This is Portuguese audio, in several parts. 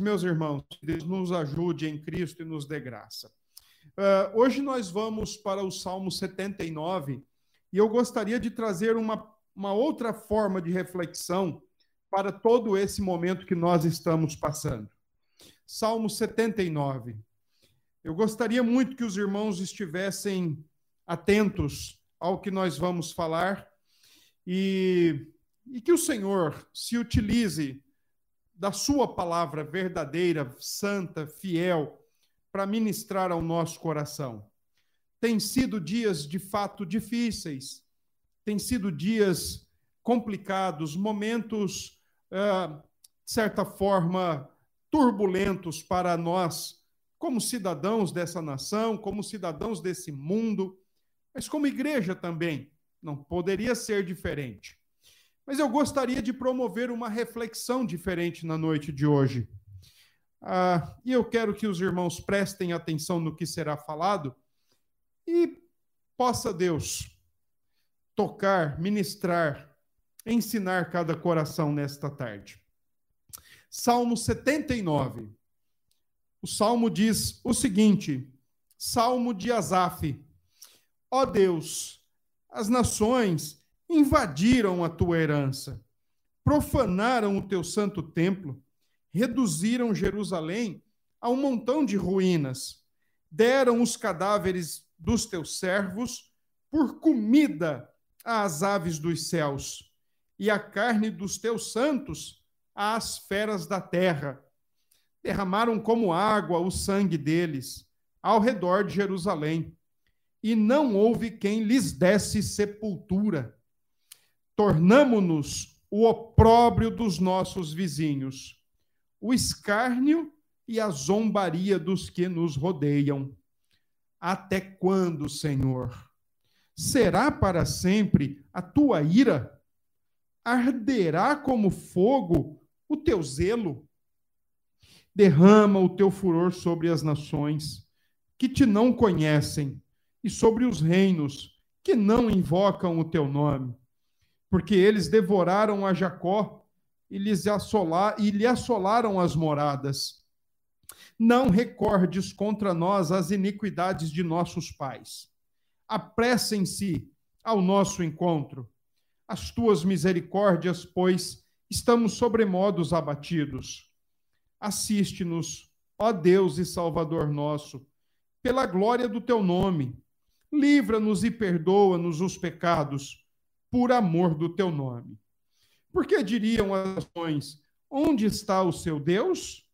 meus irmãos, Deus nos ajude em Cristo e nos dê graça. Uh, hoje nós vamos para o Salmo 79 e eu gostaria de trazer uma, uma outra forma de reflexão para todo esse momento que nós estamos passando. Salmo 79. Eu gostaria muito que os irmãos estivessem atentos ao que nós vamos falar e, e que o Senhor se utilize da Sua palavra verdadeira, santa, fiel, para ministrar ao nosso coração. Tem sido dias de fato difíceis, tem sido dias complicados, momentos, uh, de certa forma, turbulentos para nós, como cidadãos dessa nação, como cidadãos desse mundo, mas como igreja também. Não poderia ser diferente. Mas eu gostaria de promover uma reflexão diferente na noite de hoje. Ah, e eu quero que os irmãos prestem atenção no que será falado e possa Deus tocar, ministrar, ensinar cada coração nesta tarde. Salmo 79. O salmo diz o seguinte: Salmo de Asaf. Ó Deus, as nações invadiram a tua herança, profanaram o teu santo templo, reduziram Jerusalém a um montão de ruínas, deram os cadáveres dos teus servos por comida às aves dos céus, e a carne dos teus santos às feras da terra. Derramaram como água o sangue deles ao redor de Jerusalém, e não houve quem lhes desse sepultura tornamo-nos o opróbrio dos nossos vizinhos, o escárnio e a zombaria dos que nos rodeiam. Até quando, Senhor? Será para sempre a tua ira? Arderá como fogo o teu zelo? Derrama o teu furor sobre as nações que te não conhecem e sobre os reinos que não invocam o teu nome porque eles devoraram a Jacó e, lhes assolar, e lhe assolaram as moradas. Não recordes contra nós as iniquidades de nossos pais. Apressem-se ao nosso encontro. As tuas misericórdias, pois, estamos sobremodos abatidos. Assiste-nos, ó Deus e Salvador nosso, pela glória do teu nome. Livra-nos e perdoa-nos os pecados por amor do teu nome. Porque diriam as nações: onde está o seu Deus?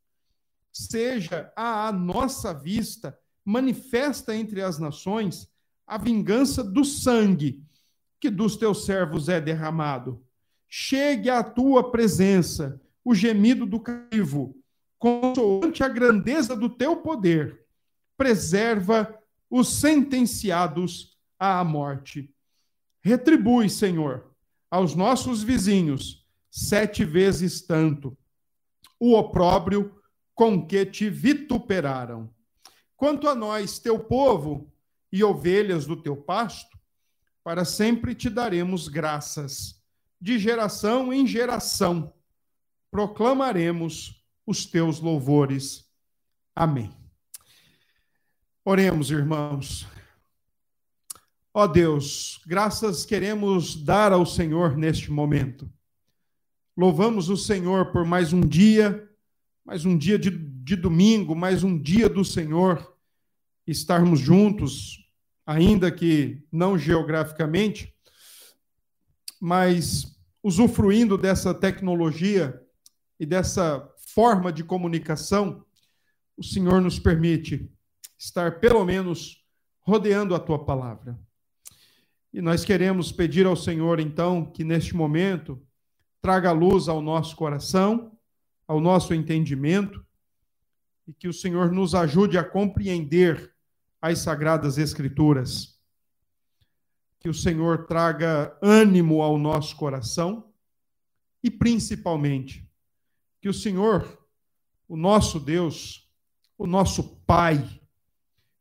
Seja a nossa vista manifesta entre as nações a vingança do sangue que dos teus servos é derramado. Chegue à tua presença o gemido do cativo, consoante a grandeza do teu poder. Preserva os sentenciados à morte. Retribui, Senhor, aos nossos vizinhos sete vezes tanto o opróbrio com que te vituperaram. Quanto a nós, teu povo e ovelhas do teu pasto, para sempre te daremos graças. De geração em geração proclamaremos os teus louvores. Amém. Oremos, irmãos. Ó oh Deus, graças queremos dar ao Senhor neste momento. Louvamos o Senhor por mais um dia, mais um dia de, de domingo, mais um dia do Senhor, estarmos juntos, ainda que não geograficamente, mas usufruindo dessa tecnologia e dessa forma de comunicação, o Senhor nos permite estar pelo menos rodeando a tua palavra. E nós queremos pedir ao Senhor, então, que neste momento traga luz ao nosso coração, ao nosso entendimento, e que o Senhor nos ajude a compreender as sagradas Escrituras. Que o Senhor traga ânimo ao nosso coração e, principalmente, que o Senhor, o nosso Deus, o nosso Pai,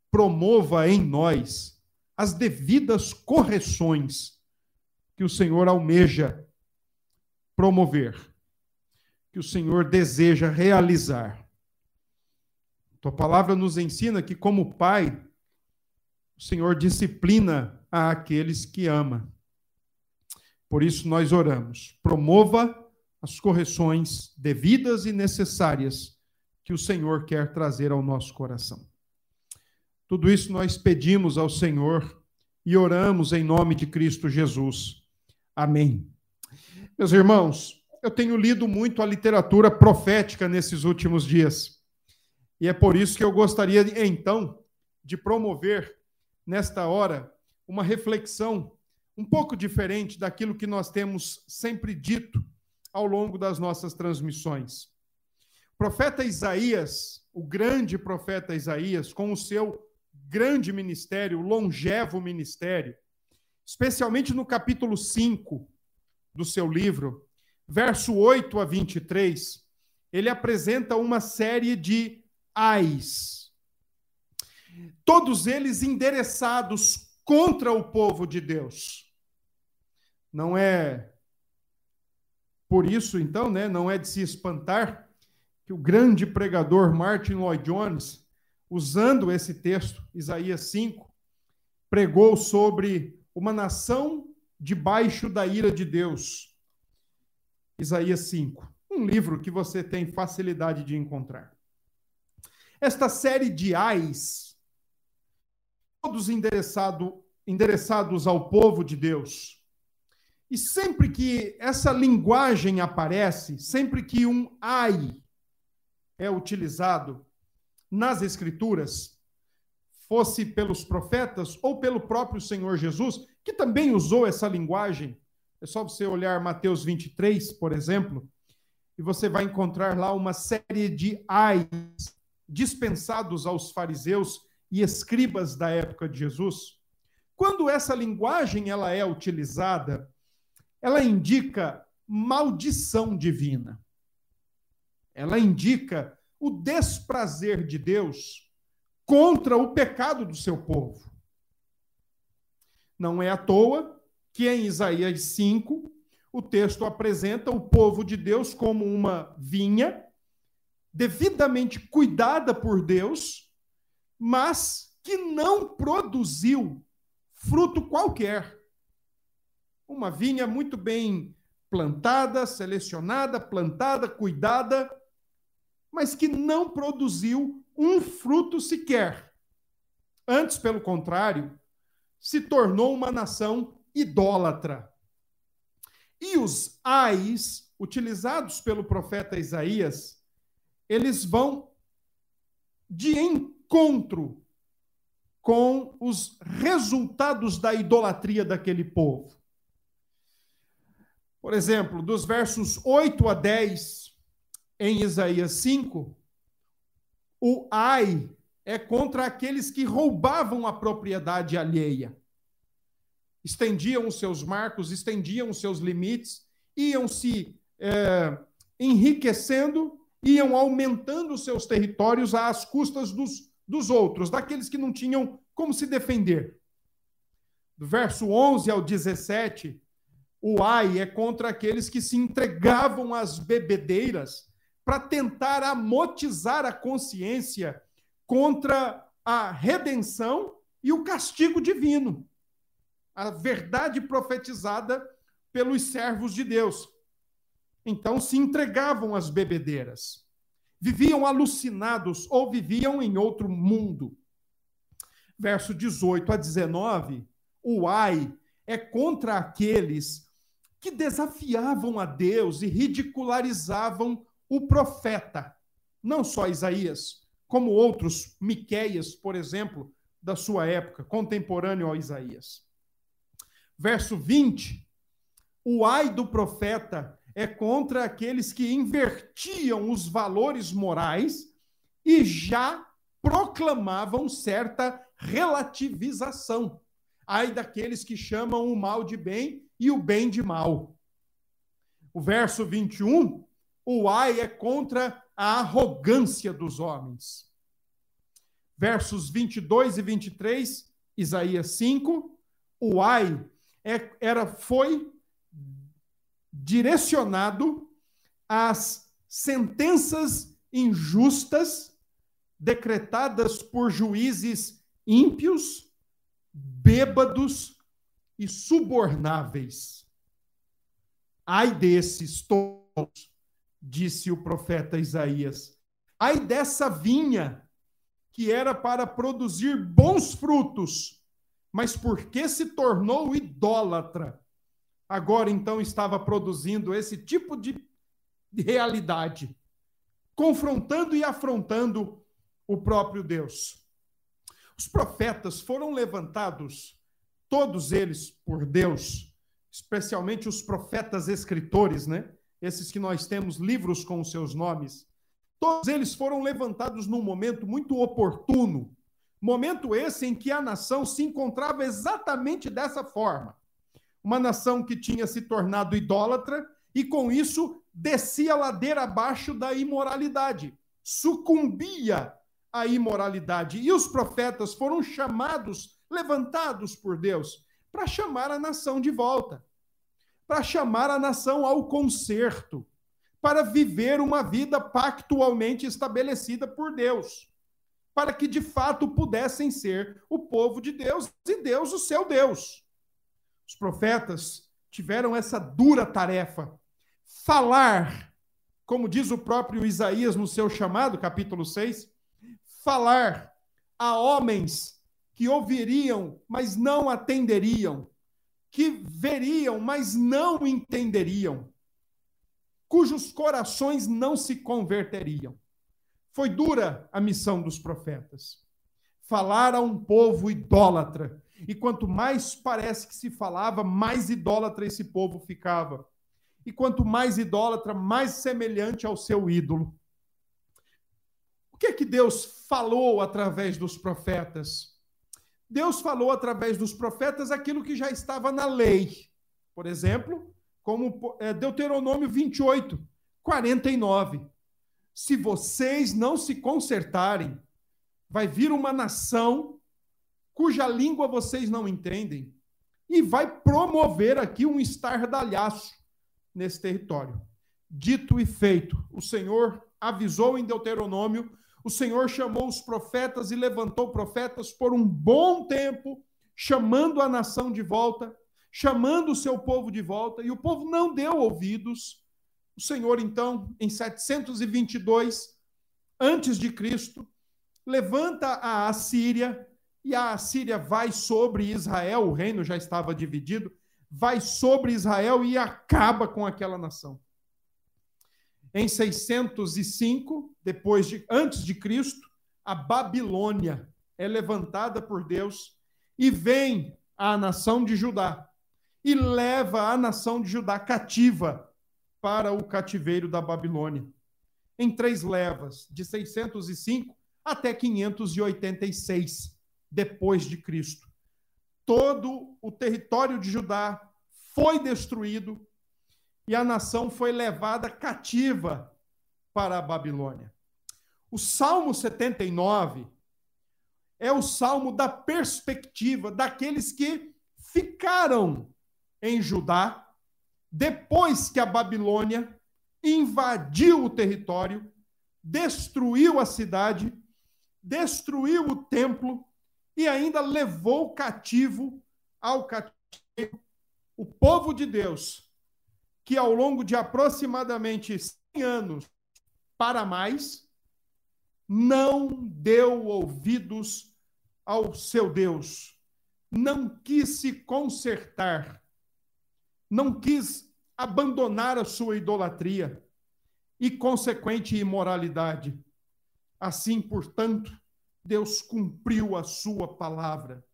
promova em nós as devidas correções que o Senhor almeja promover, que o Senhor deseja realizar. Tua palavra nos ensina que, como pai, o Senhor disciplina a aqueles que ama. Por isso nós oramos. Promova as correções devidas e necessárias que o Senhor quer trazer ao nosso coração. Tudo isso nós pedimos ao Senhor e oramos em nome de Cristo Jesus. Amém. Meus irmãos, eu tenho lido muito a literatura profética nesses últimos dias. E é por isso que eu gostaria, então, de promover, nesta hora, uma reflexão um pouco diferente daquilo que nós temos sempre dito ao longo das nossas transmissões. O profeta Isaías, o grande profeta Isaías, com o seu grande ministério, longevo ministério, especialmente no capítulo 5 do seu livro, verso 8 a 23, ele apresenta uma série de ais. Todos eles endereçados contra o povo de Deus. Não é por isso, então, né, não é de se espantar que o grande pregador Martin Lloyd Jones usando esse texto, Isaías 5, pregou sobre uma nação debaixo da ira de Deus. Isaías 5, um livro que você tem facilidade de encontrar. Esta série de ais, todos endereçado, endereçados ao povo de Deus. E sempre que essa linguagem aparece, sempre que um ai é utilizado, nas Escrituras, fosse pelos profetas ou pelo próprio Senhor Jesus, que também usou essa linguagem. É só você olhar Mateus 23, por exemplo, e você vai encontrar lá uma série de ais dispensados aos fariseus e escribas da época de Jesus. Quando essa linguagem ela é utilizada, ela indica maldição divina. Ela indica o desprazer de Deus contra o pecado do seu povo. Não é à toa que em Isaías 5 o texto apresenta o povo de Deus como uma vinha devidamente cuidada por Deus, mas que não produziu fruto qualquer. Uma vinha muito bem plantada, selecionada, plantada, cuidada, mas que não produziu um fruto sequer. Antes, pelo contrário, se tornou uma nação idólatra. E os ais, utilizados pelo profeta Isaías, eles vão de encontro com os resultados da idolatria daquele povo. Por exemplo, dos versos 8 a 10, em Isaías 5, o ai é contra aqueles que roubavam a propriedade alheia. Estendiam os seus marcos, estendiam os seus limites, iam se é, enriquecendo, iam aumentando os seus territórios às custas dos, dos outros, daqueles que não tinham como se defender. Do verso 11 ao 17, o ai é contra aqueles que se entregavam às bebedeiras para tentar amotizar a consciência contra a redenção e o castigo divino. A verdade profetizada pelos servos de Deus. Então se entregavam às bebedeiras. Viviam alucinados ou viviam em outro mundo. Verso 18 a 19, o ai é contra aqueles que desafiavam a Deus e ridicularizavam o profeta, não só Isaías, como outros, Miqueias, por exemplo, da sua época, contemporâneo a Isaías. Verso 20: O ai do profeta é contra aqueles que invertiam os valores morais e já proclamavam certa relativização. Ai daqueles que chamam o mal de bem e o bem de mal. O verso 21 o ai é contra a arrogância dos homens. Versos 22 e 23, Isaías 5, o ai é, era, foi direcionado às sentenças injustas decretadas por juízes ímpios, bêbados e subornáveis. Ai desses todos, disse o profeta Isaías. Ai dessa vinha que era para produzir bons frutos, mas porque se tornou idólatra, agora então estava produzindo esse tipo de realidade, confrontando e afrontando o próprio Deus. Os profetas foram levantados, todos eles por Deus, especialmente os profetas escritores, né? Esses que nós temos livros com os seus nomes. Todos eles foram levantados num momento muito oportuno, momento esse em que a nação se encontrava exatamente dessa forma. Uma nação que tinha se tornado idólatra e com isso descia ladeira abaixo da imoralidade, sucumbia à imoralidade. E os profetas foram chamados, levantados por Deus, para chamar a nação de volta, para chamar a nação ao conserto, para viver uma vida pactualmente estabelecida por Deus, para que de fato pudessem ser o povo de Deus e Deus o seu Deus. Os profetas tiveram essa dura tarefa falar, como diz o próprio Isaías no seu chamado, capítulo 6, falar a homens que ouviriam, mas não atenderiam, que veriam, mas não entenderiam, cujos corações não se converteriam. Foi dura a missão dos profetas. Falar a um povo idólatra. E quanto mais parece que se falava, mais idólatra esse povo ficava. E quanto mais idólatra, mais semelhante ao seu ídolo. O que é que Deus falou através dos profetas? Deus falou através dos profetas aquilo que já estava na lei. Por exemplo, como é, Deuteronômio 28, 49. Se vocês não se consertarem, vai vir uma nação cuja língua vocês não entendem e vai promover aqui um estardalhaço nesse território. Dito e feito, o Senhor avisou em Deuteronômio, o Senhor chamou os profetas e levantou profetas por um bom tempo, chamando a nação de volta, chamando o seu povo de volta, e o povo não deu ouvidos. O Senhor, então, em 722 antes de Cristo, levanta a Assíria, e a Assíria vai sobre Israel, o reino já estava dividido, vai sobre Israel e acaba com aquela nação. Em 605, depois de antes de Cristo, a Babilônia é levantada por Deus e vem à nação de Judá e leva a nação de Judá cativa para o cativeiro da Babilônia. Em três levas, de 605 até 586 depois de Cristo todo o território de Judá foi destruído e a nação foi levada cativa para a Babilônia. O Salmo 79 é o salmo da perspectiva daqueles que ficaram em Judá depois que a Babilônia invadiu o território, destruiu a cidade, destruiu o templo e ainda levou cativo ao cativeiro o povo de Deus, que ao longo de aproximadamente 100 anos para mais, não deu ouvidos ao seu Deus, não quis se consertar, não quis abandonar a sua idolatria e consequente imoralidade. Assim, portanto, Deus cumpriu a sua palavra.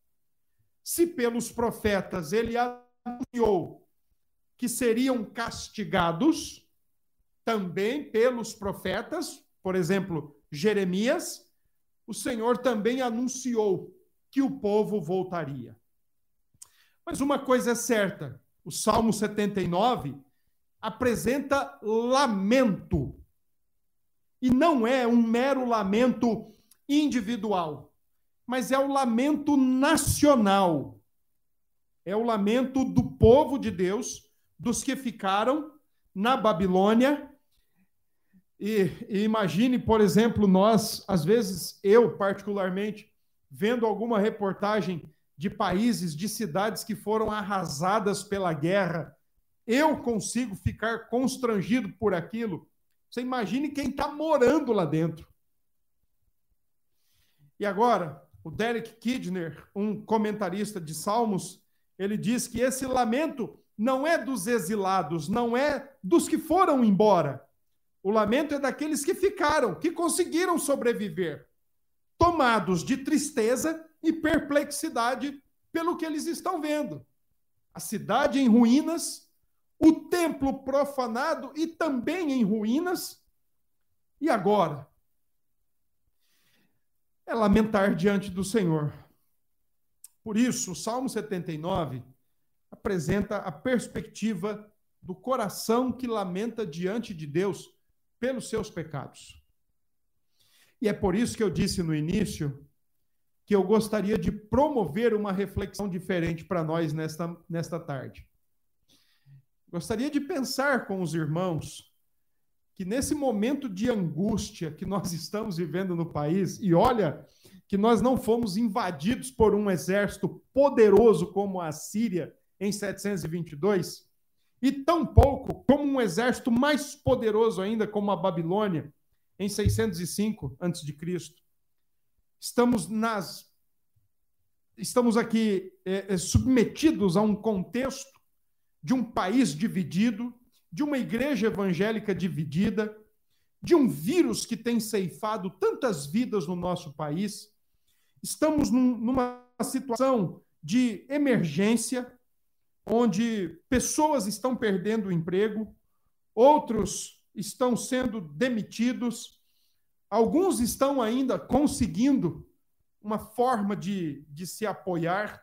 Se pelos profetas ele anunciou que seriam castigados, também pelos profetas, por exemplo, Jeremias, o Senhor também anunciou que o povo voltaria. Mas uma coisa é certa: o Salmo 79 apresenta lamento. E não é um mero lamento individual, mas é o lamento nacional. É o lamento do povo de Deus, dos que ficaram na Babilônia E, e, imagine, por exemplo, nós, às vezes, eu particularmente, vendo alguma reportagem de países, de cidades que foram arrasadas pela guerra, eu consigo ficar constrangido por aquilo. Você imagine quem está morando lá dentro. E agora, o Derek Kidner, um comentarista de Salmos, ele diz que esse lamento não é dos exilados, não é dos que foram embora o lamento é daqueles que ficaram, que conseguiram sobreviver, tomados de tristeza e perplexidade pelo que eles estão vendo. A cidade em ruínas, o templo profanado e também em ruínas. E agora? É lamentar diante do Senhor. Por isso, o Salmo 79 apresenta a perspectiva do coração que lamenta diante de Deus pelos seus pecados. E é por isso que eu disse no início que eu gostaria de promover uma reflexão diferente para nós nesta, nesta tarde. Gostaria de pensar com os irmãos que nesse momento de angústia que nós estamos vivendo no país, e olha que nós não fomos invadidos por um exército poderoso como a Síria em 722, e tampouco como um exército mais poderoso ainda, como a Babilônia, em 605 a.C. Estamos nas estamos aqui é, submetidos a um contexto de um país dividido, de uma igreja evangélica dividida, de um vírus que tem ceifado tantas vidas no nosso país. Estamos num, numa situação de emergência, onde pessoas estão perdendo o emprego, outros estão sendo demitidos, alguns estão ainda conseguindo uma forma de, de se apoiar,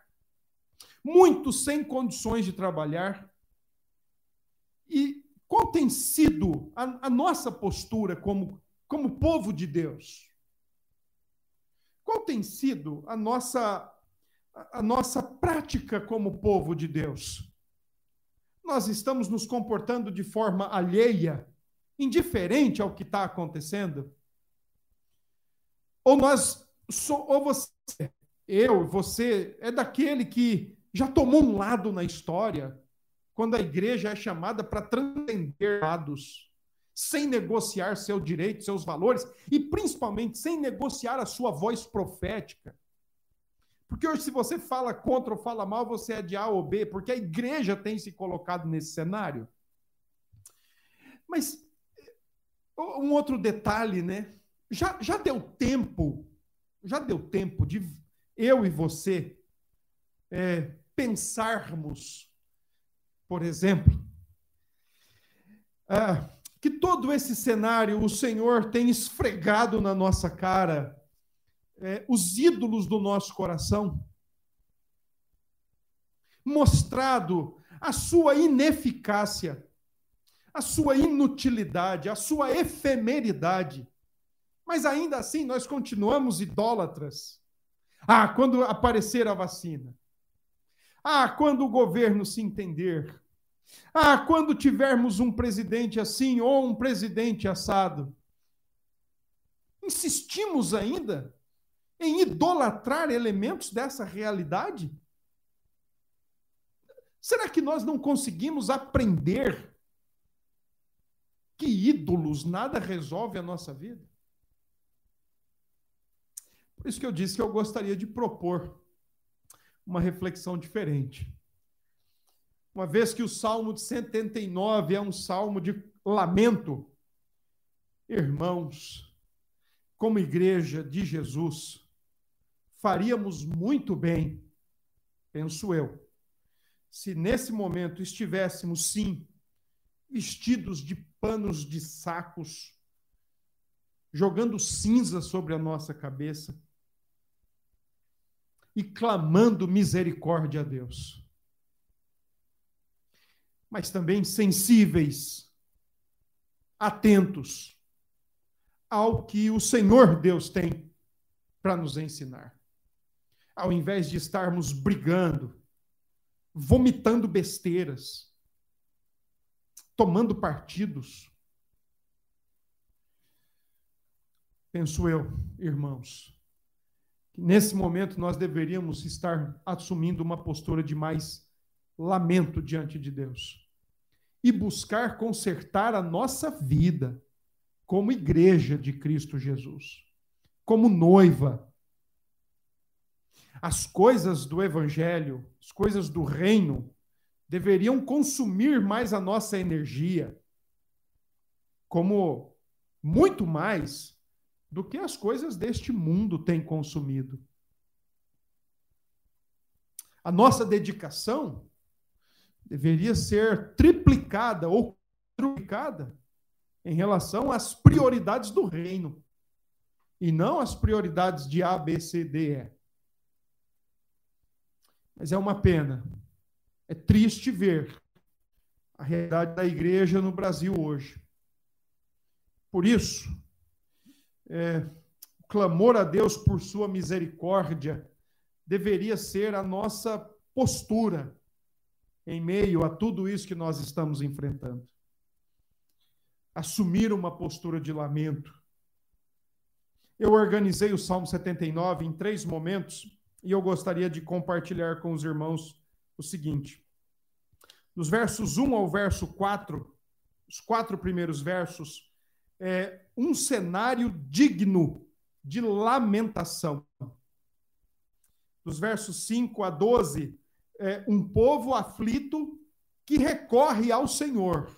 muitos sem condições de trabalhar. E qual tem sido a, a nossa postura como, como povo de Deus? Qual tem sido a nossa a nossa prática como povo de Deus. Nós estamos nos comportando de forma alheia, indiferente ao que está acontecendo? Ou nós, ou você, eu, você, é daquele que já tomou um lado na história, quando a igreja é chamada para transcender lados, sem negociar seu direito, seus valores, e principalmente sem negociar a sua voz profética. Porque hoje, se você fala contra ou fala mal, você é de A ou B, porque a igreja tem se colocado nesse cenário. Mas um outro detalhe, né? Já, já deu tempo, já deu tempo de eu e você é, pensarmos, por exemplo, ah, que todo esse cenário o Senhor tem esfregado na nossa cara é, os ídolos do nosso coração, mostrado a sua ineficácia, a sua inutilidade, a sua efemeridade. Mas ainda assim nós continuamos idólatras. Ah, quando aparecer a vacina. Ah, quando o governo se entender. Ah, quando tivermos um presidente assim ou um presidente assado. Insistimos ainda em idolatrar elementos dessa realidade? Será que nós não conseguimos aprender que ídolos nada resolve a nossa vida? Por isso que eu disse que eu gostaria de propor uma reflexão diferente. Uma vez que o Salmo de 79 é um salmo de lamento, irmãos, como igreja de Jesus, faríamos muito bem, penso eu, se nesse momento estivéssemos, sim, vestidos de panos de sacos, jogando cinza sobre a nossa cabeça e clamando misericórdia a Deus. Mas também sensíveis, atentos ao que o Senhor Deus tem para nos ensinar ao invés de estarmos brigando, vomitando besteiras, tomando partidos. penso eu, irmãos, que nesse momento nós deveríamos estar assumindo uma postura de mais lamento diante de Deus e buscar consertar a nossa vida como igreja de Cristo Jesus, como noiva. As coisas do evangelho, as coisas do reino, deveriam consumir mais a nossa energia, como muito mais do que as coisas deste mundo têm consumido. A nossa dedicação deveria ser triplicada ou triplicada em relação às prioridades do reino e não às prioridades de A, B, C, D, E. Mas é uma pena. É triste ver a realidade da igreja no Brasil hoje. Por isso, é, o clamor a Deus por sua misericórdia deveria ser a nossa postura em meio a tudo isso que nós estamos enfrentando. Assumir uma postura de lamento. Eu organizei o Salmo 79 em três momentos e eu gostaria de compartilhar com os irmãos o seguinte. Nos versos 1 ao verso 4, os quatro primeiros versos, é, um cenário digno de lamentação. Dos versos 5 a 12, é, um povo aflito que recorre ao Senhor.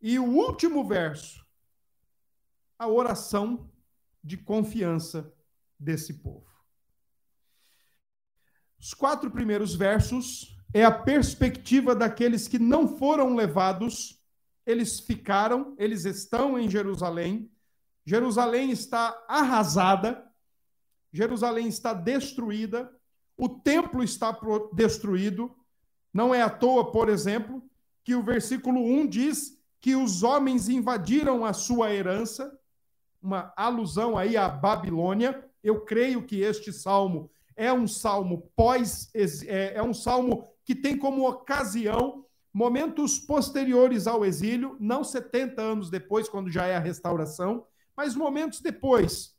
E o último verso, a oração de confiança desse povo. Os quatro primeiros versos é a perspectiva daqueles que não foram levados eles ficaram, eles estão em Jerusalém. Jerusalém está arrasada, Jerusalém está destruída, o templo está destruído. Não é à toa, por exemplo, que o versículo 1 diz que os homens invadiram a sua herança, uma alusão aí à Babilônia. Eu creio que este salmo é um salmo pós, é, é um salmo que tem como ocasião momentos posteriores ao exílio, não 70 anos depois, quando já é a restauração, mas momentos depois,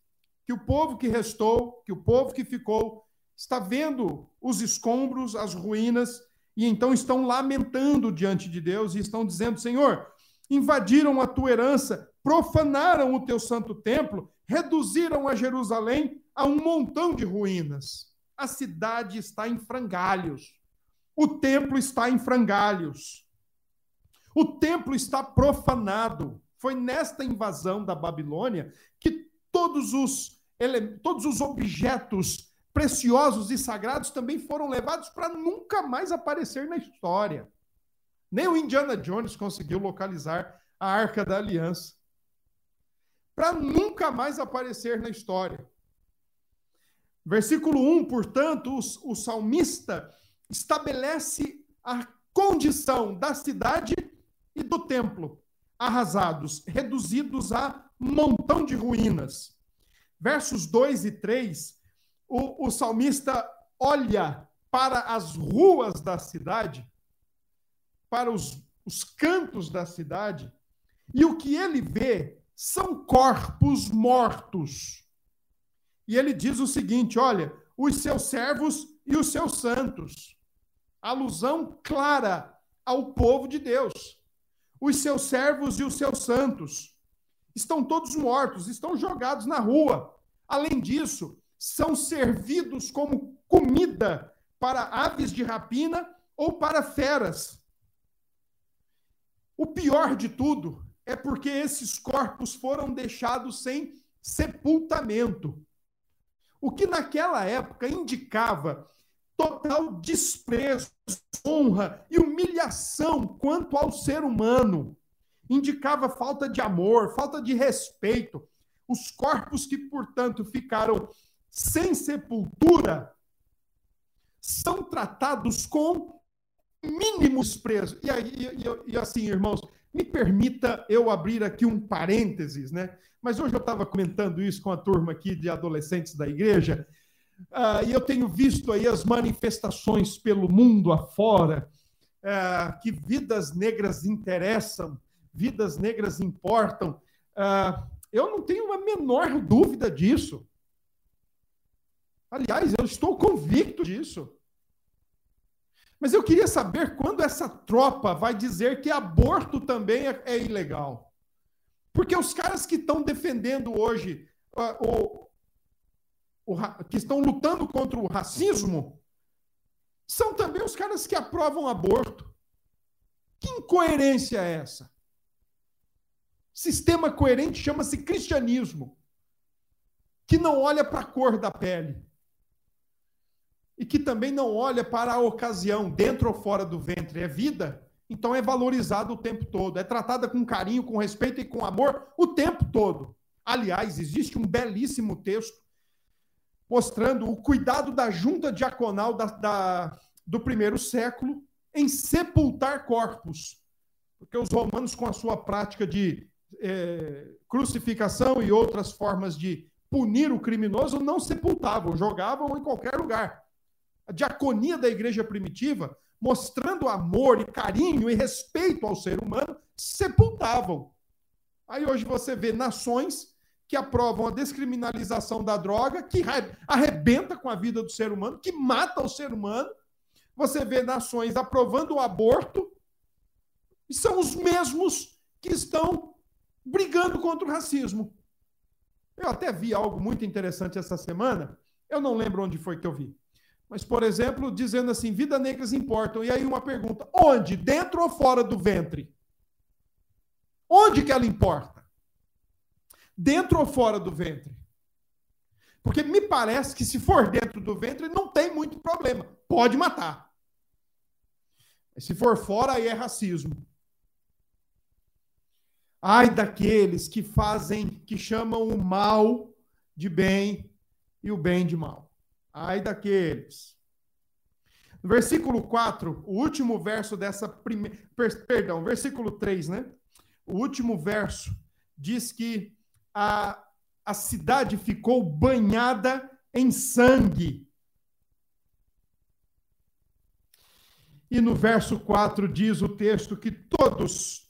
que o povo que restou, que o povo que ficou, está vendo os escombros, as ruínas, e então estão lamentando diante de Deus e estão dizendo: Senhor, invadiram a tua herança, profanaram o teu santo templo, reduziram a Jerusalém a um montão de ruínas. A cidade está em frangalhos. O templo está em frangalhos. O templo está profanado. Foi nesta invasão da Babilônia que todos os, todos os objetos preciosos e sagrados também foram levados para nunca mais aparecer na história. Nem o Indiana Jones conseguiu localizar a Arca da Aliança. Para nunca mais aparecer na história. Versículo 1, portanto, o, o salmista estabelece a condição da cidade e do templo arrasados, reduzidos a montão de ruínas. Versos 2 e 3, o, o salmista olha para as ruas da cidade, para os, os cantos da cidade, e o que ele vê são corpos mortos. E ele diz o seguinte: olha, os seus servos e os seus santos alusão clara ao povo de Deus. Os seus servos e os seus santos estão todos mortos, estão jogados na rua. Além disso, são servidos como comida para aves de rapina ou para feras. O pior de tudo é porque esses corpos foram deixados sem sepultamento. O que naquela época indicava total desprezo, honra e humilhação quanto ao ser humano. Indicava falta de amor, falta de respeito. Os corpos que, portanto, ficaram sem sepultura são tratados com mínimo desprezo. E, e, e, e assim, irmãos, me permita eu abrir aqui um parênteses, né? Mas hoje eu estava comentando isso com a turma aqui de adolescentes da igreja, Uh, e eu tenho visto aí as manifestações pelo mundo afora, uh, que vidas negras interessam, vidas negras importam. Uh, Eu não tenho a menor dúvida disso. Aliás, eu estou convicto disso. Mas eu queria saber quando essa tropa vai dizer que aborto também é, é ilegal. Porque os caras que estão defendendo hoje, uh, o, o, que estão lutando contra o racismo, são também os caras que aprovam aborto. Que incoerência é essa? Sistema coerente chama-se cristianismo, que não olha para a cor da pele e que também não olha para a ocasião, dentro ou fora do ventre. É vida, então é valorizado o tempo todo, é tratada com carinho, com respeito e com amor o tempo todo. Aliás, existe um belíssimo texto mostrando o cuidado da junta diaconal da, da, do primeiro século em sepultar corpos. Porque os romanos, com a sua prática de é, crucificação e outras formas de punir o criminoso, não sepultavam, jogavam em qualquer lugar. A diaconia da igreja primitiva, mostrando amor e carinho e respeito ao ser humano, sepultavam. Aí hoje você vê nações que aprovam a descriminalização da droga, que arrebenta com a vida do ser humano, que mata o ser humano. Você vê nações aprovando o aborto, e são os mesmos que estão brigando contra o racismo. Eu até vi algo muito interessante essa semana, eu não lembro onde foi que eu vi. Mas, por exemplo, dizendo assim: vida negras importam. E aí uma pergunta: onde? Dentro ou fora do ventre? Onde que ela importa? Dentro ou fora do ventre? Porque me parece que se for dentro do ventre, não tem muito problema. Pode matar. Se for fora, aí é racismo. Ai daqueles que fazem, que chamam o mal de bem e o bem de mal. Ai daqueles. Versículo 4, o último verso dessa primeira. Perdão, versículo 3, né? O último verso diz que a, a cidade ficou banhada em sangue. E no verso 4 diz o texto que todos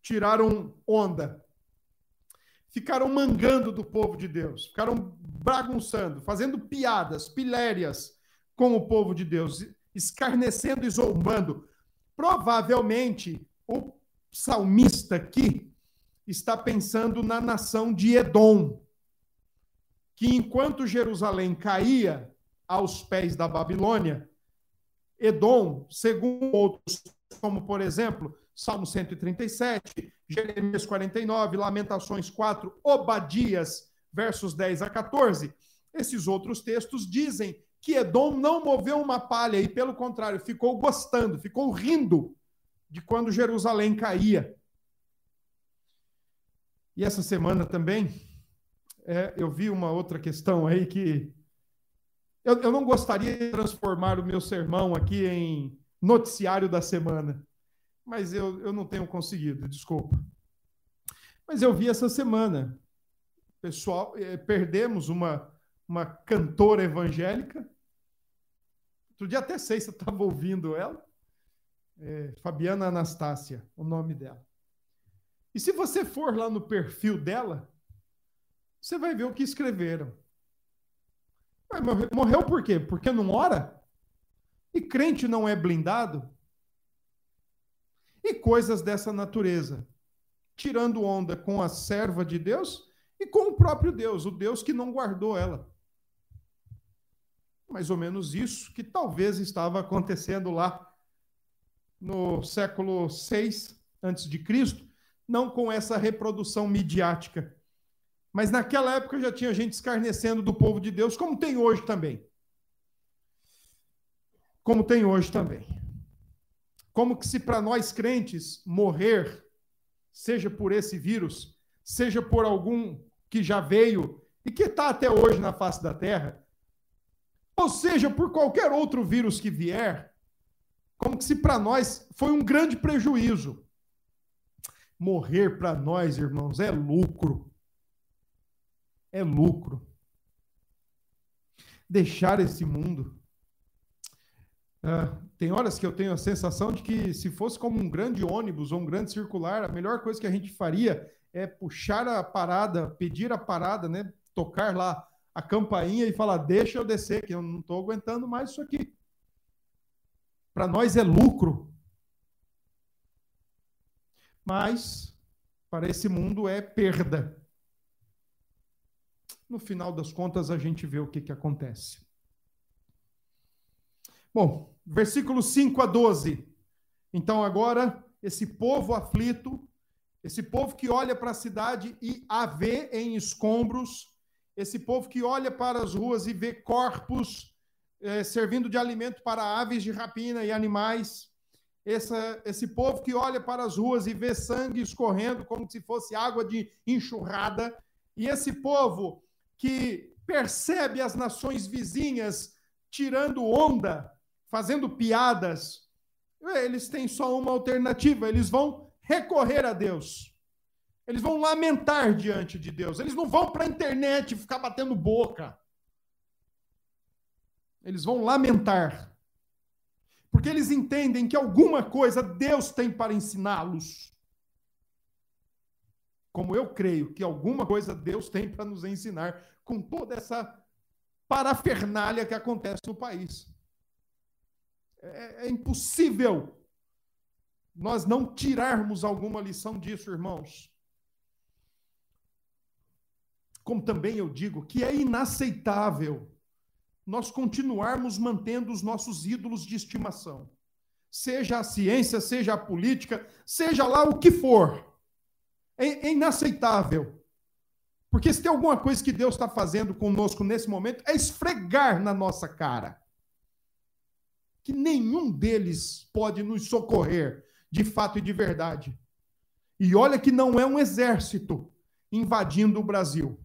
tiraram onda, ficaram mangando do povo de Deus, ficaram bagunçando, fazendo piadas, pilérias com o povo de Deus, escarnecendo e zombando. Provavelmente o salmista aqui está pensando na nação de Edom, que enquanto Jerusalém caía aos pés da Babilônia, Edom, segundo outros, como por exemplo, Salmo 137, Jeremias 49, Lamentações 4, Obadias, versos 10 a 14, esses outros textos dizem que Edom não moveu uma palha e, pelo contrário, ficou gostando, ficou rindo de quando Jerusalém caía. E essa semana também, é, eu vi uma outra questão aí que eu, eu não gostaria de transformar o meu sermão aqui em noticiário da semana, mas eu, eu não tenho conseguido, desculpa. Mas eu vi essa semana, pessoal, é, perdemos uma, uma cantora evangélica. Outro dia até sei se eu estava ouvindo ela. É, Fabiana Anastácia, o nome dela. E se você for lá no perfil dela, você vai ver o que escreveram. Morreu por quê? Porque não ora? E crente não é blindado? E coisas dessa natureza. Tirando onda com a serva de Deus e com o próprio Deus, o Deus que não guardou ela. Mais ou menos isso que talvez estava acontecendo lá no século 6 antes de Cristo, não com essa reprodução midiática. Mas naquela época já tinha gente escarnecendo do povo de Deus, como tem hoje também. Como tem hoje também. Como que se para nós crentes morrer, seja por esse vírus, seja por algum que já veio e que está até hoje na face da terra, ou seja, por qualquer outro vírus que vier, como que se para nós foi um grande prejuízo. Morrer para nós, irmãos, é lucro. É lucro. Deixar esse mundo. Ah, tem horas que eu tenho a sensação de que se fosse como um grande ônibus ou um grande circular, a melhor coisa que a gente faria é puxar a parada, pedir a parada, né? Tocar lá a campainha e falar: deixa eu descer, que eu não estou aguentando mais isso aqui. Para nós é lucro. Mas para esse mundo é perda. No final das contas, a gente vê o que, que acontece. Bom, versículos 5 a 12. Então, agora, esse povo aflito, esse povo que olha para a cidade e a vê em escombros, esse povo que olha para as ruas e vê corpos eh, servindo de alimento para aves de rapina e animais, essa, esse povo que olha para as ruas e vê sangue escorrendo como se fosse água de enxurrada, e esse povo que percebe as nações vizinhas tirando onda fazendo piadas, eles têm só uma alternativa: eles vão recorrer a Deus. Eles vão lamentar diante de Deus. Eles não vão para a internet ficar batendo boca. Eles vão lamentar. Porque eles entendem que alguma coisa Deus tem para ensiná-los. Como eu creio que alguma coisa Deus tem para nos ensinar com toda essa parafernália que acontece no país. É, é impossível nós não tirarmos alguma lição disso, irmãos. Como também eu digo que é inaceitável nós continuarmos mantendo os nossos ídolos de estimação. Seja a ciência, seja a política, seja lá o que for. É, é inaceitável. Porque se tem alguma coisa que Deus está fazendo conosco nesse momento, é esfregar na nossa cara que nenhum deles pode nos socorrer de fato e de verdade. E olha que não é um exército invadindo o Brasil.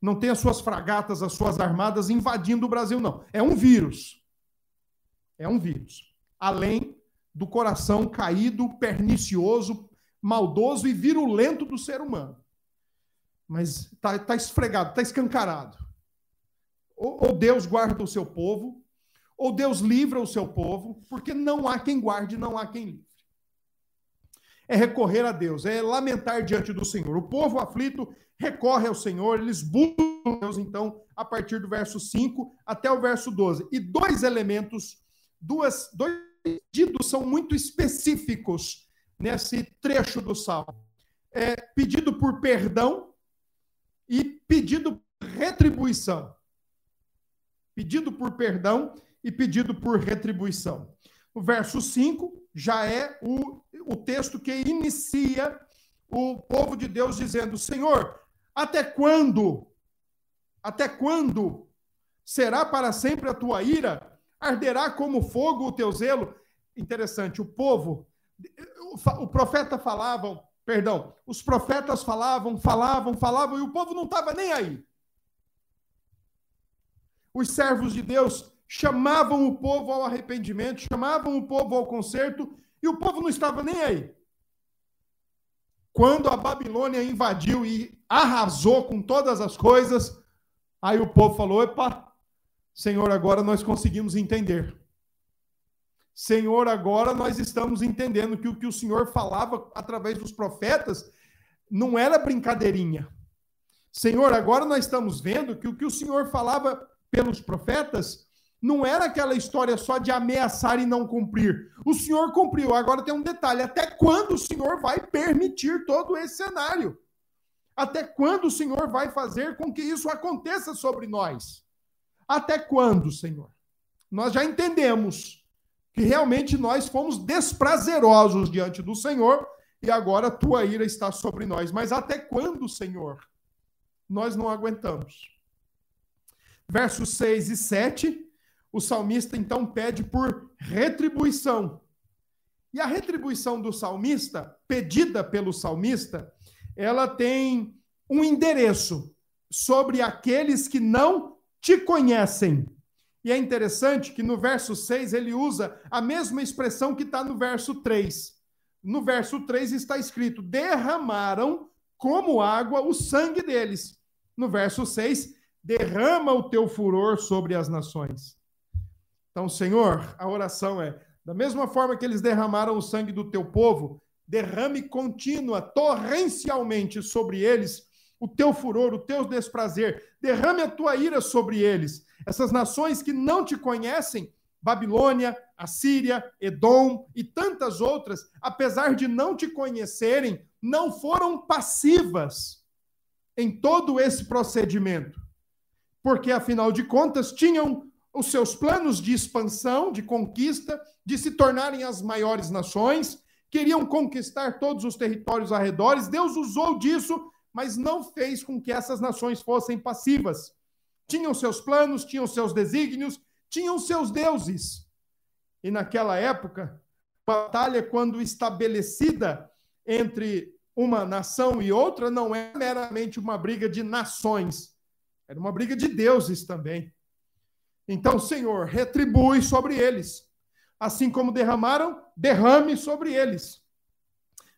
Não tem as suas fragatas, as suas armadas invadindo o Brasil, não. É um vírus. É um vírus. Além do coração caído, pernicioso, maldoso e virulento do ser humano. Mas está tá esfregado, está escancarado. Ou, ou Deus guarda o seu povo, ou Deus livra o seu povo, porque não há quem guarde, não há quem livre. É recorrer a Deus, é lamentar diante do Senhor. O povo aflito recorre ao Senhor, eles buscam Deus, então, a partir do verso 5 até o verso 12. E dois elementos, duas, dois pedidos são muito específicos nesse trecho do salmo. É pedido por perdão e pedido por retribuição. Pedido por perdão e pedido por retribuição. O verso 5 já é o, o texto que inicia o povo de Deus dizendo: Senhor, até quando? Até quando será para sempre a tua ira? Arderá como fogo o teu zelo? Interessante, o povo, o, profeta falavam, perdão, os profetas falavam, falavam, falavam, e o povo não estava nem aí. Os servos de Deus chamavam o povo ao arrependimento, chamavam o povo ao conserto, e o povo não estava nem aí. Quando a Babilônia invadiu e arrasou com todas as coisas, aí o povo falou: Epa, Senhor, agora nós conseguimos entender. Senhor, agora nós estamos entendendo que o que o Senhor falava através dos profetas não era brincadeirinha. Senhor, agora nós estamos vendo que o que o Senhor falava pelos profetas não era aquela história só de ameaçar e não cumprir. O senhor cumpriu. Agora tem um detalhe: até quando o senhor vai permitir todo esse cenário? Até quando o senhor vai fazer com que isso aconteça sobre nós? Até quando, senhor? Nós já entendemos que realmente nós fomos desprazerosos diante do senhor e agora a tua ira está sobre nós. Mas até quando, senhor? Nós não aguentamos. Versos 6 e 7 o salmista então pede por retribuição. E a retribuição do salmista, pedida pelo salmista, ela tem um endereço sobre aqueles que não te conhecem. E é interessante que no verso 6 ele usa a mesma expressão que está no verso 3. No verso 3 está escrito: derramaram como água o sangue deles. No verso 6, derrama o teu furor sobre as nações. Então, Senhor, a oração é: da mesma forma que eles derramaram o sangue do teu povo, derrame contínua, torrencialmente sobre eles o teu furor, o teu desprazer, derrame a tua ira sobre eles. Essas nações que não te conhecem, Babilônia, Assíria, Edom e tantas outras, apesar de não te conhecerem, não foram passivas em todo esse procedimento. Porque, afinal de contas, tinham os seus planos de expansão, de conquista, de se tornarem as maiores nações, queriam conquistar todos os territórios arredores. Deus usou disso, mas não fez com que essas nações fossem passivas. Tinham seus planos, tinham seus desígnios, tinham seus deuses. E naquela época, batalha, quando estabelecida entre uma nação e outra, não é meramente uma briga de nações, era uma briga de deuses também. Então, Senhor, retribui sobre eles. Assim como derramaram, derrame sobre eles.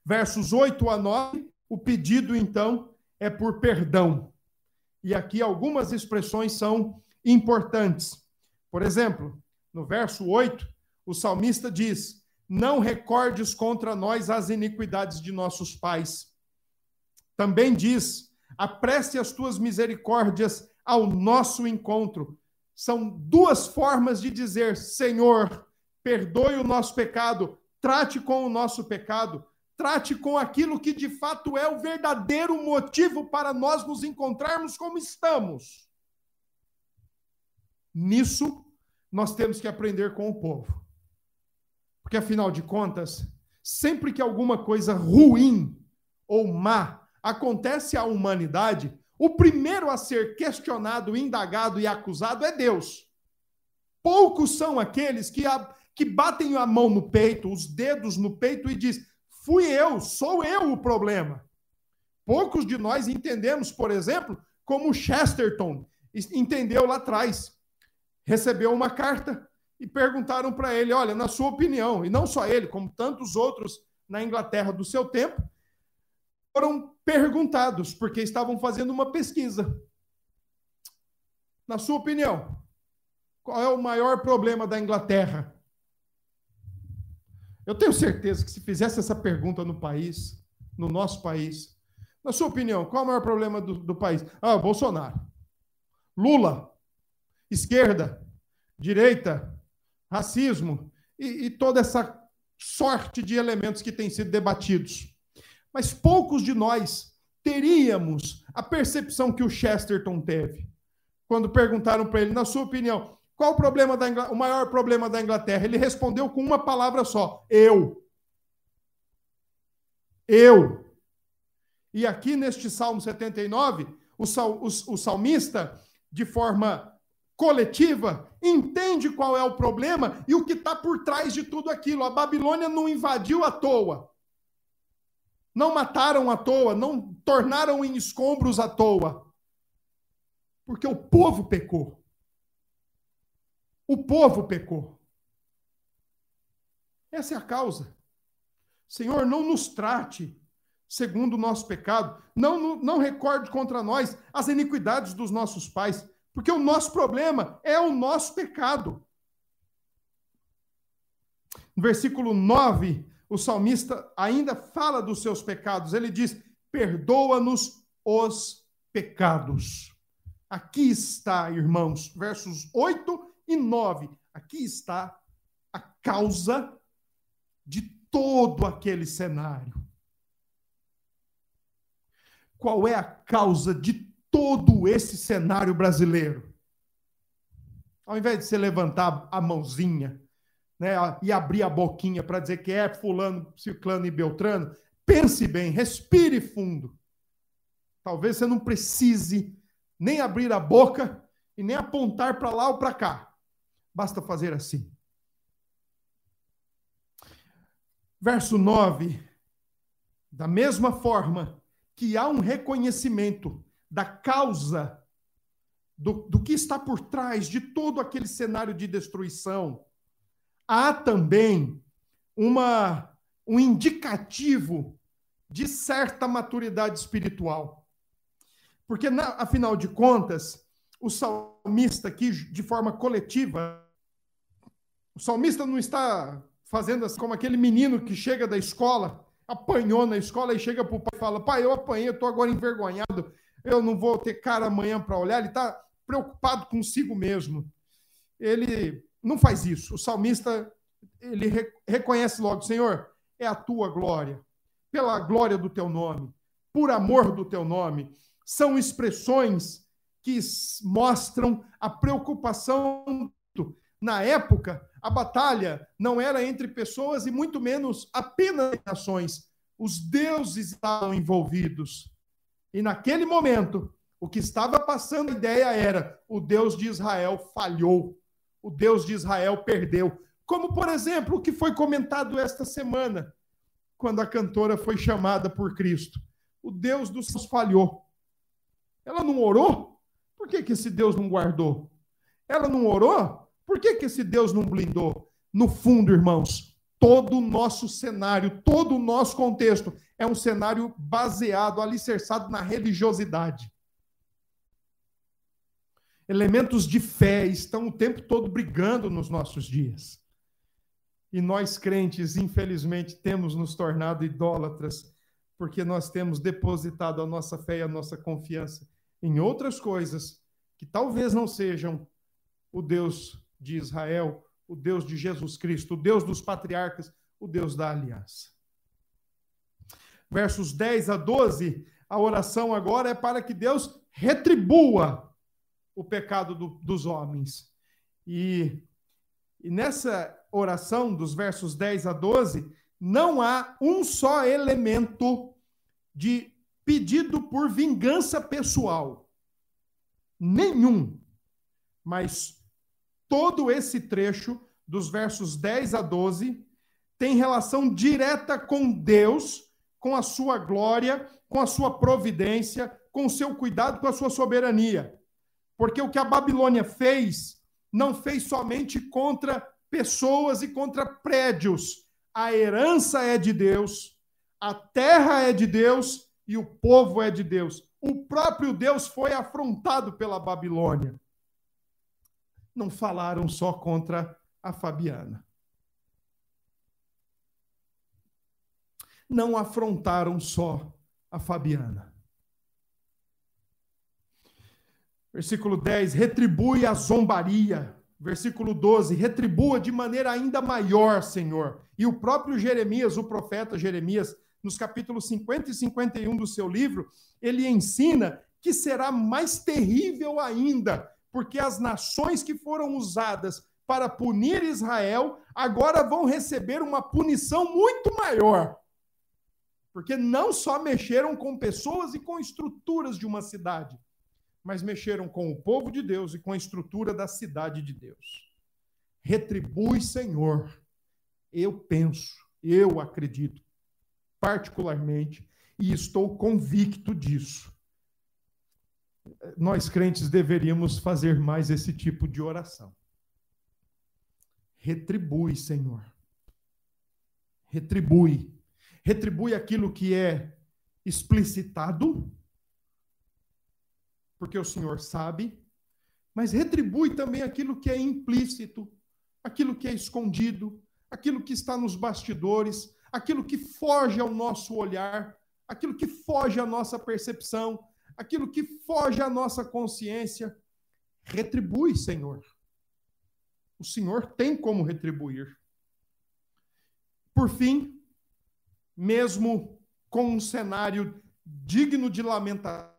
Versos 8 a 9, o pedido, então, é por perdão. E aqui algumas expressões são importantes. Por exemplo, no verso 8, o salmista diz: Não recordes contra nós as iniquidades de nossos pais. Também diz: Apreste as tuas misericórdias ao nosso encontro são duas formas de dizer: Senhor, perdoe o nosso pecado, trate com o nosso pecado, trate com aquilo que de fato é o verdadeiro motivo para nós nos encontrarmos como estamos. Nisso, nós temos que aprender com o povo. Porque, afinal de contas, sempre que alguma coisa ruim ou má acontece à humanidade, o primeiro a ser questionado, indagado e acusado é Deus. Poucos são aqueles que, a, que batem a mão no peito, os dedos no peito e diz: fui eu, sou eu o problema. Poucos de nós entendemos, por exemplo, como Chesterton entendeu lá atrás. Recebeu uma carta e perguntaram para ele: olha, na sua opinião, e não só ele, como tantos outros na Inglaterra do seu tempo, foram perguntados, porque estavam fazendo uma pesquisa. Na sua opinião, qual é o maior problema da Inglaterra? Eu tenho certeza que se fizesse essa pergunta no país, no nosso país, na sua opinião, qual é o maior problema do, do país? Ah, Bolsonaro. Lula. Esquerda. Direita. Racismo. E, e toda essa sorte de elementos que têm sido debatidos. Mas poucos de nós teríamos a percepção que o Chesterton teve. Quando perguntaram para ele, na sua opinião, qual o problema da o maior problema da Inglaterra? Ele respondeu com uma palavra só: eu. Eu. E aqui neste Salmo 79, o, sal, o, o salmista, de forma coletiva, entende qual é o problema e o que está por trás de tudo aquilo. A Babilônia não invadiu à toa. Não mataram à toa, não tornaram em escombros à toa. Porque o povo pecou. O povo pecou. Essa é a causa. Senhor, não nos trate segundo o nosso pecado. Não, não, recorde contra nós as iniquidades dos nossos pais. Porque o nosso problema é o nosso pecado. No versículo 9, o salmista ainda fala dos seus pecados. Ele diz: perdoa-nos os pecados. Aqui está, irmãos, versos 8 e 9. Aqui está a causa de todo aquele cenário. Qual é a causa de todo esse cenário brasileiro? Ao invés de você levantar a mãozinha né, e abrir a boquinha para dizer que é fulano, ciclano e beltrano, pense bem, respire fundo. Talvez você não precise nem abrir a boca e nem apontar para lá ou para cá. Basta fazer assim. Verso 9. Da mesma forma que há um reconhecimento da causa do, do que está por trás de todo aquele cenário de destruição, há também uma, um indicativo de certa maturidade espiritual. Porque, na, afinal de contas, o salmista aqui, de forma coletiva, o salmista não está fazendo assim como aquele menino que chega da escola, apanhou na escola e chega para o pai e fala: Pai, eu apanhei, eu estou agora envergonhado, eu não vou ter cara amanhã para olhar. Ele está preocupado consigo mesmo. Ele não faz isso. O salmista ele re reconhece logo: Senhor, é a tua glória, pela glória do teu nome, por amor do teu nome. São expressões que mostram a preocupação. Na época, a batalha não era entre pessoas e muito menos apenas nações. Os deuses estavam envolvidos. E naquele momento, o que estava passando a ideia era: o Deus de Israel falhou. O Deus de Israel perdeu. Como, por exemplo, o que foi comentado esta semana, quando a cantora foi chamada por Cristo. O Deus dos céus falhou. Ela não orou? Por que, que esse Deus não guardou? Ela não orou? Por que, que esse Deus não blindou? No fundo, irmãos, todo o nosso cenário, todo o nosso contexto é um cenário baseado, alicerçado na religiosidade. Elementos de fé estão o tempo todo brigando nos nossos dias. E nós, crentes, infelizmente, temos nos tornado idólatras, porque nós temos depositado a nossa fé e a nossa confiança em outras coisas que talvez não sejam o Deus de Israel, o Deus de Jesus Cristo, o Deus dos patriarcas, o Deus da aliança. Versos 10 a 12, a oração agora é para que Deus retribua o pecado do, dos homens. E, e nessa oração, dos versos 10 a 12, não há um só elemento de pedido por vingança pessoal. Nenhum. Mas todo esse trecho, dos versos 10 a 12, tem relação direta com Deus, com a sua glória, com a sua providência, com o seu cuidado, com a sua soberania. Porque o que a Babilônia fez, não fez somente contra pessoas e contra prédios. A herança é de Deus, a terra é de Deus e o povo é de Deus. O próprio Deus foi afrontado pela Babilônia não falaram só contra a Fabiana. Não afrontaram só a Fabiana. Versículo 10: retribui a zombaria. Versículo 12: retribua de maneira ainda maior, Senhor. E o próprio Jeremias, o profeta Jeremias, nos capítulos 50 e 51 do seu livro, ele ensina que será mais terrível ainda porque as nações que foram usadas para punir Israel agora vão receber uma punição muito maior. Porque não só mexeram com pessoas e com estruturas de uma cidade, mas mexeram com o povo de Deus e com a estrutura da cidade de Deus. Retribui, Senhor. Eu penso, eu acredito, particularmente, e estou convicto disso nós crentes deveríamos fazer mais esse tipo de oração. Retribui, Senhor. Retribui. Retribui aquilo que é explicitado, porque o Senhor sabe, mas retribui também aquilo que é implícito, aquilo que é escondido, aquilo que está nos bastidores, aquilo que foge ao nosso olhar, aquilo que foge à nossa percepção, aquilo que foge à nossa consciência, retribui, Senhor. O Senhor tem como retribuir. Por fim, mesmo com um cenário digno de lamentação,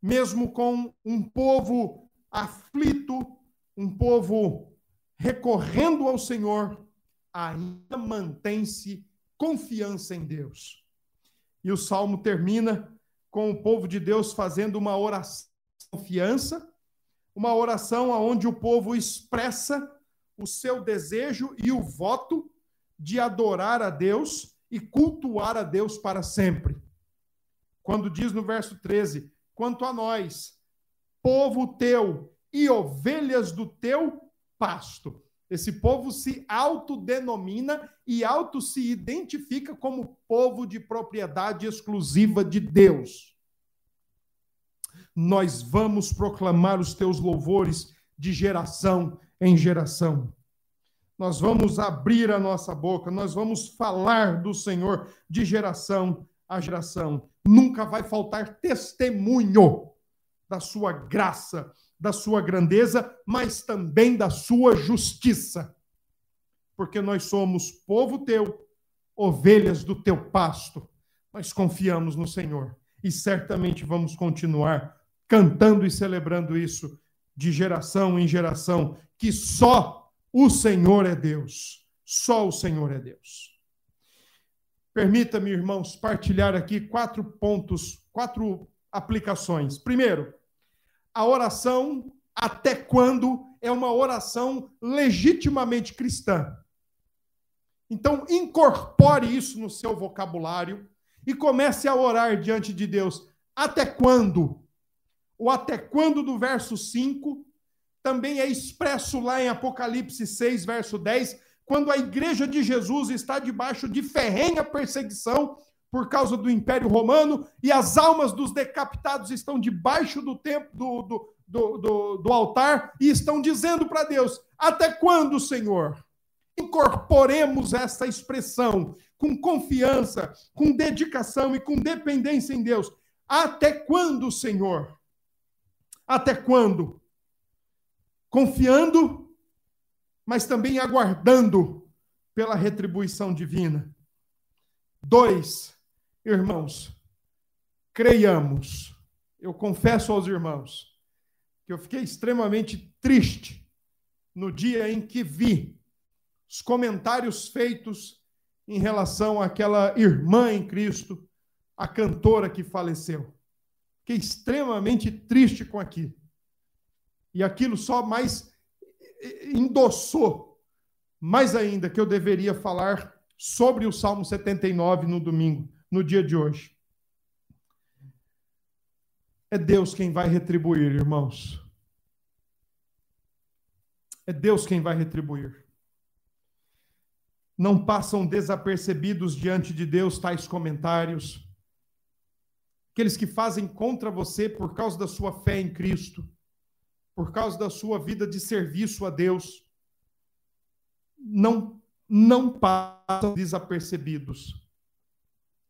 mesmo com um povo aflito, um povo recorrendo ao Senhor, ainda mantém-se confiança em Deus. E o salmo termina com o povo de Deus fazendo uma oração de confiança, uma oração onde o povo expressa o seu desejo e o voto de adorar a Deus e cultuar a Deus para sempre. Quando diz no verso 13: Quanto a nós, povo teu e ovelhas do teu pasto. Esse povo se autodenomina e auto se identifica como povo de propriedade exclusiva de Deus. Nós vamos proclamar os teus louvores de geração em geração. nós vamos abrir a nossa boca, nós vamos falar do Senhor de geração a geração. Nunca vai faltar testemunho da sua graça, da sua grandeza, mas também da sua justiça. Porque nós somos povo teu, ovelhas do teu pasto. Nós confiamos no Senhor e certamente vamos continuar cantando e celebrando isso de geração em geração, que só o Senhor é Deus. Só o Senhor é Deus. Permita-me, irmãos, partilhar aqui quatro pontos, quatro aplicações. Primeiro, a oração até quando é uma oração legitimamente cristã. Então, incorpore isso no seu vocabulário e comece a orar diante de Deus. Até quando? O até quando do verso 5 também é expresso lá em Apocalipse 6, verso 10, quando a igreja de Jesus está debaixo de ferrenha perseguição por causa do Império Romano e as almas dos decapitados estão debaixo do templo do, do, do, do, do altar e estão dizendo para Deus: Até quando, Senhor? Incorporemos essa expressão com confiança, com dedicação e com dependência em Deus. Até quando, Senhor? Até quando? Confiando, mas também aguardando pela retribuição divina. Dois, Irmãos, creiamos. Eu confesso aos irmãos que eu fiquei extremamente triste no dia em que vi os comentários feitos em relação àquela irmã em Cristo, a cantora que faleceu. Fiquei extremamente triste com aquilo. E aquilo só mais endossou mais ainda que eu deveria falar sobre o Salmo 79 no domingo no dia de hoje. É Deus quem vai retribuir, irmãos. É Deus quem vai retribuir. Não passam desapercebidos diante de Deus tais comentários. Aqueles que fazem contra você por causa da sua fé em Cristo, por causa da sua vida de serviço a Deus, não não passam desapercebidos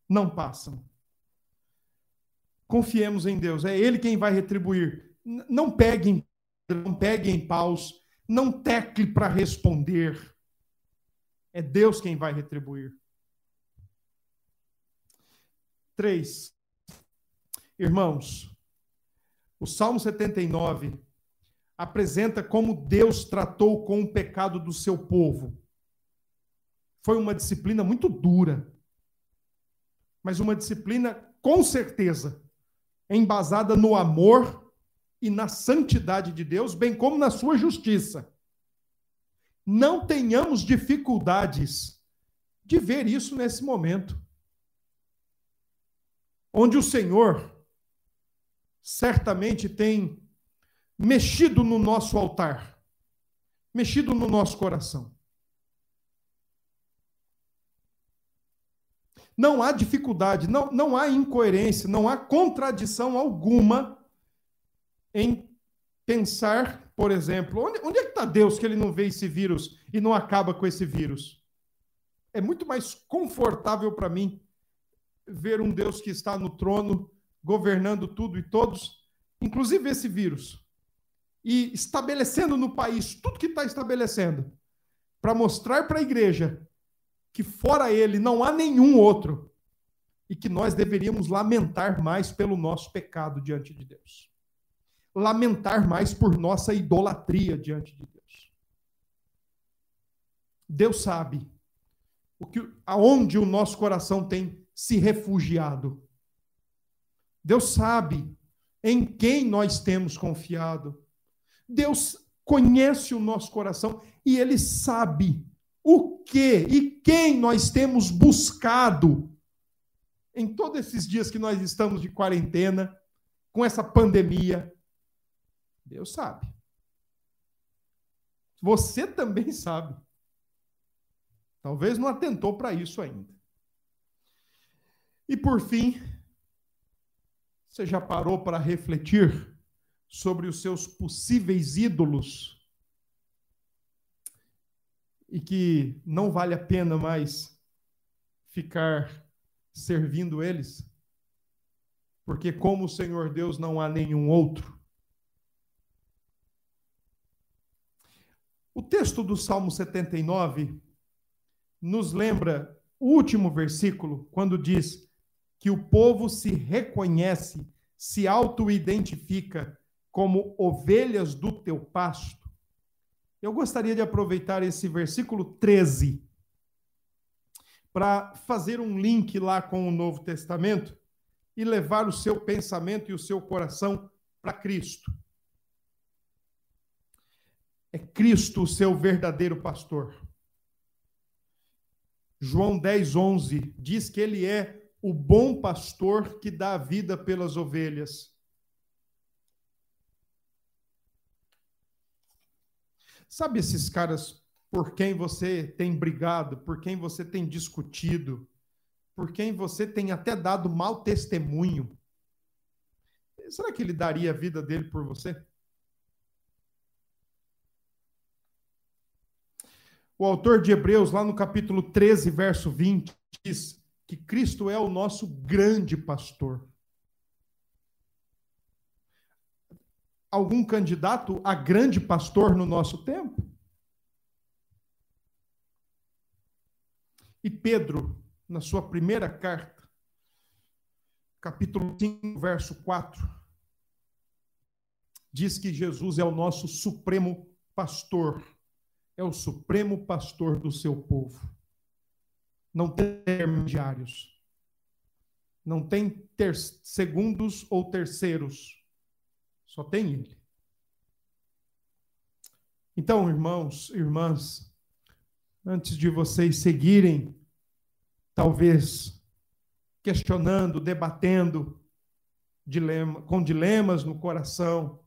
não passam. Confiemos em Deus, é Ele quem vai retribuir. Não peguem, não peguem paus, não tecle para responder. É Deus quem vai retribuir. Três. Irmãos, o Salmo 79 apresenta como Deus tratou com o pecado do seu povo. Foi uma disciplina muito dura mas uma disciplina com certeza embasada no amor e na santidade de Deus, bem como na sua justiça. Não tenhamos dificuldades de ver isso nesse momento. Onde o Senhor certamente tem mexido no nosso altar, mexido no nosso coração. Não há dificuldade, não, não há incoerência, não há contradição alguma em pensar, por exemplo, onde, onde é que está Deus que ele não vê esse vírus e não acaba com esse vírus? É muito mais confortável para mim ver um Deus que está no trono, governando tudo e todos, inclusive esse vírus, e estabelecendo no país tudo que está estabelecendo, para mostrar para a igreja que fora ele não há nenhum outro e que nós deveríamos lamentar mais pelo nosso pecado diante de Deus. Lamentar mais por nossa idolatria diante de Deus. Deus sabe o que aonde o nosso coração tem se refugiado. Deus sabe em quem nós temos confiado. Deus conhece o nosso coração e ele sabe o que e quem nós temos buscado em todos esses dias que nós estamos de quarentena, com essa pandemia. Deus sabe. Você também sabe. Talvez não atentou para isso ainda. E por fim, você já parou para refletir sobre os seus possíveis ídolos e que não vale a pena mais ficar servindo eles, porque como o Senhor Deus não há nenhum outro. O texto do Salmo 79 nos lembra o último versículo, quando diz que o povo se reconhece, se auto-identifica como ovelhas do teu pasto. Eu gostaria de aproveitar esse versículo 13 para fazer um link lá com o Novo Testamento e levar o seu pensamento e o seu coração para Cristo. É Cristo o seu verdadeiro pastor. João 10, 11 diz que ele é o bom pastor que dá a vida pelas ovelhas. Sabe esses caras por quem você tem brigado, por quem você tem discutido, por quem você tem até dado mau testemunho? Será que ele daria a vida dele por você? O autor de Hebreus, lá no capítulo 13, verso 20, diz que Cristo é o nosso grande pastor. Algum candidato a grande pastor no nosso tempo? E Pedro, na sua primeira carta, capítulo 5, verso 4, diz que Jesus é o nosso supremo pastor é o supremo pastor do seu povo. Não tem intermediários. Não tem ter segundos ou terceiros. Só tem ele. Então, irmãos, irmãs, antes de vocês seguirem, talvez questionando, debatendo, dilema, com dilemas no coração,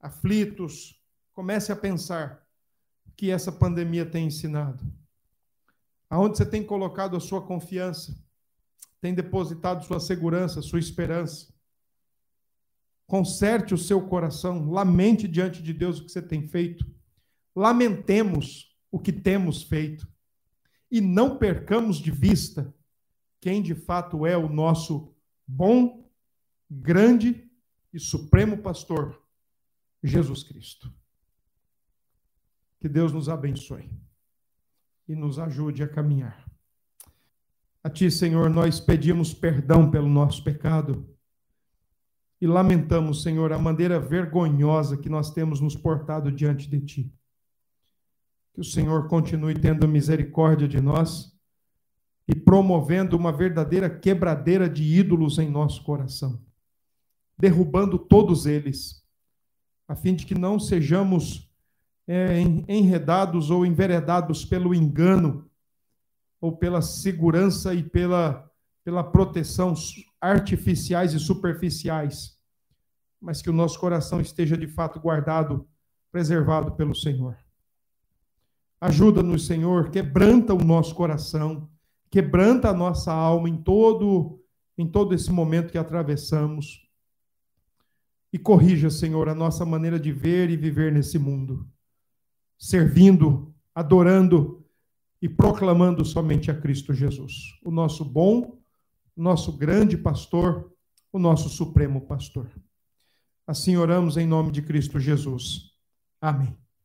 aflitos, comece a pensar que essa pandemia tem ensinado? Aonde você tem colocado a sua confiança? Tem depositado sua segurança, sua esperança? Conserte o seu coração, lamente diante de Deus o que você tem feito. Lamentemos o que temos feito. E não percamos de vista quem de fato é o nosso bom, grande e supremo pastor, Jesus Cristo. Que Deus nos abençoe e nos ajude a caminhar. A Ti, Senhor, nós pedimos perdão pelo nosso pecado e lamentamos, Senhor, a maneira vergonhosa que nós temos nos portado diante de Ti. Que o Senhor continue tendo misericórdia de nós e promovendo uma verdadeira quebradeira de ídolos em nosso coração, derrubando todos eles, a fim de que não sejamos é, enredados ou enveredados pelo engano ou pela segurança e pela, pela proteção artificiais e superficiais, mas que o nosso coração esteja de fato guardado, preservado pelo Senhor. Ajuda-nos, Senhor, quebranta o nosso coração, quebranta a nossa alma em todo em todo esse momento que atravessamos. E corrija, Senhor, a nossa maneira de ver e viver nesse mundo servindo, adorando e proclamando somente a Cristo Jesus, o nosso bom, nosso grande pastor, o nosso supremo pastor. Assim oramos em nome de Cristo Jesus. Amém.